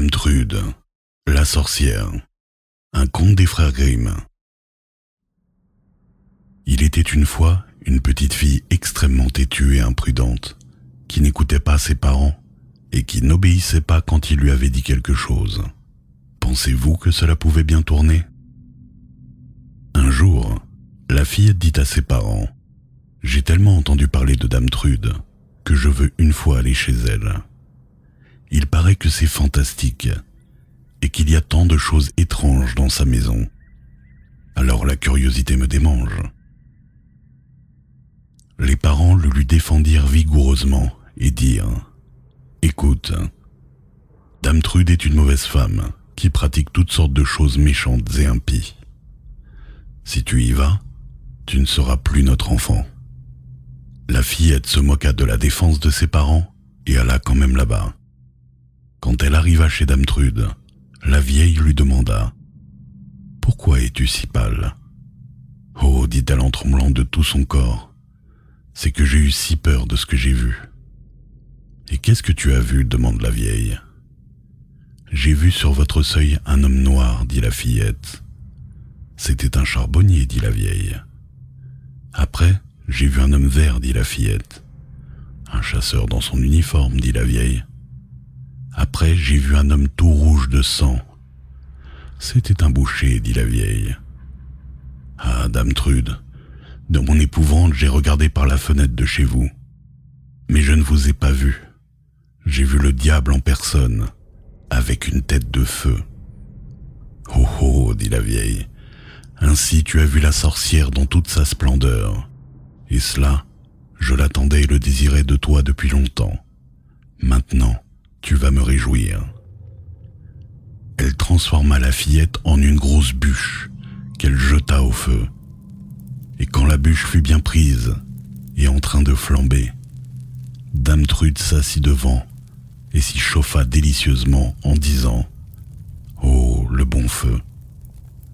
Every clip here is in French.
Dame Trude, la sorcière, un conte des frères Grimm. Il était une fois une petite fille extrêmement têtue et imprudente, qui n'écoutait pas ses parents et qui n'obéissait pas quand ils lui avaient dit quelque chose. Pensez-vous que cela pouvait bien tourner? Un jour, la fille dit à ses parents J'ai tellement entendu parler de Dame Trude que je veux une fois aller chez elle. Il paraît que c'est fantastique et qu'il y a tant de choses étranges dans sa maison. Alors la curiosité me démange. Les parents le lui défendirent vigoureusement et dirent Écoute, Dame Trude est une mauvaise femme qui pratique toutes sortes de choses méchantes et impies. Si tu y vas, tu ne seras plus notre enfant. La fillette se moqua de la défense de ses parents et alla quand même là-bas. Quand elle arriva chez Dame Trude, la vieille lui demanda Pourquoi es-tu si pâle Oh, dit-elle en tremblant de tout son corps, c'est que j'ai eu si peur de ce que j'ai vu. Et qu'est-ce que tu as vu? demande la vieille. J'ai vu sur votre seuil un homme noir, dit la fillette. C'était un charbonnier, dit la vieille. Après, j'ai vu un homme vert, dit la fillette. Un chasseur dans son uniforme, dit la vieille. Après, j'ai vu un homme tout rouge de sang. C'était un boucher, dit la vieille. Ah, dame Trude, dans mon épouvante, j'ai regardé par la fenêtre de chez vous. Mais je ne vous ai pas vu. J'ai vu le diable en personne avec une tête de feu. Oh oh, dit la vieille, ainsi tu as vu la sorcière dans toute sa splendeur. Et cela, je l'attendais et le désirais de toi depuis longtemps. Maintenant, tu vas me réjouir. Elle transforma la fillette en une grosse bûche qu'elle jeta au feu. Et quand la bûche fut bien prise et en train de flamber, Dame Trude s'assit devant et s'y chauffa délicieusement en disant Oh, le bon feu,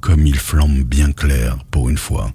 comme il flambe bien clair pour une fois.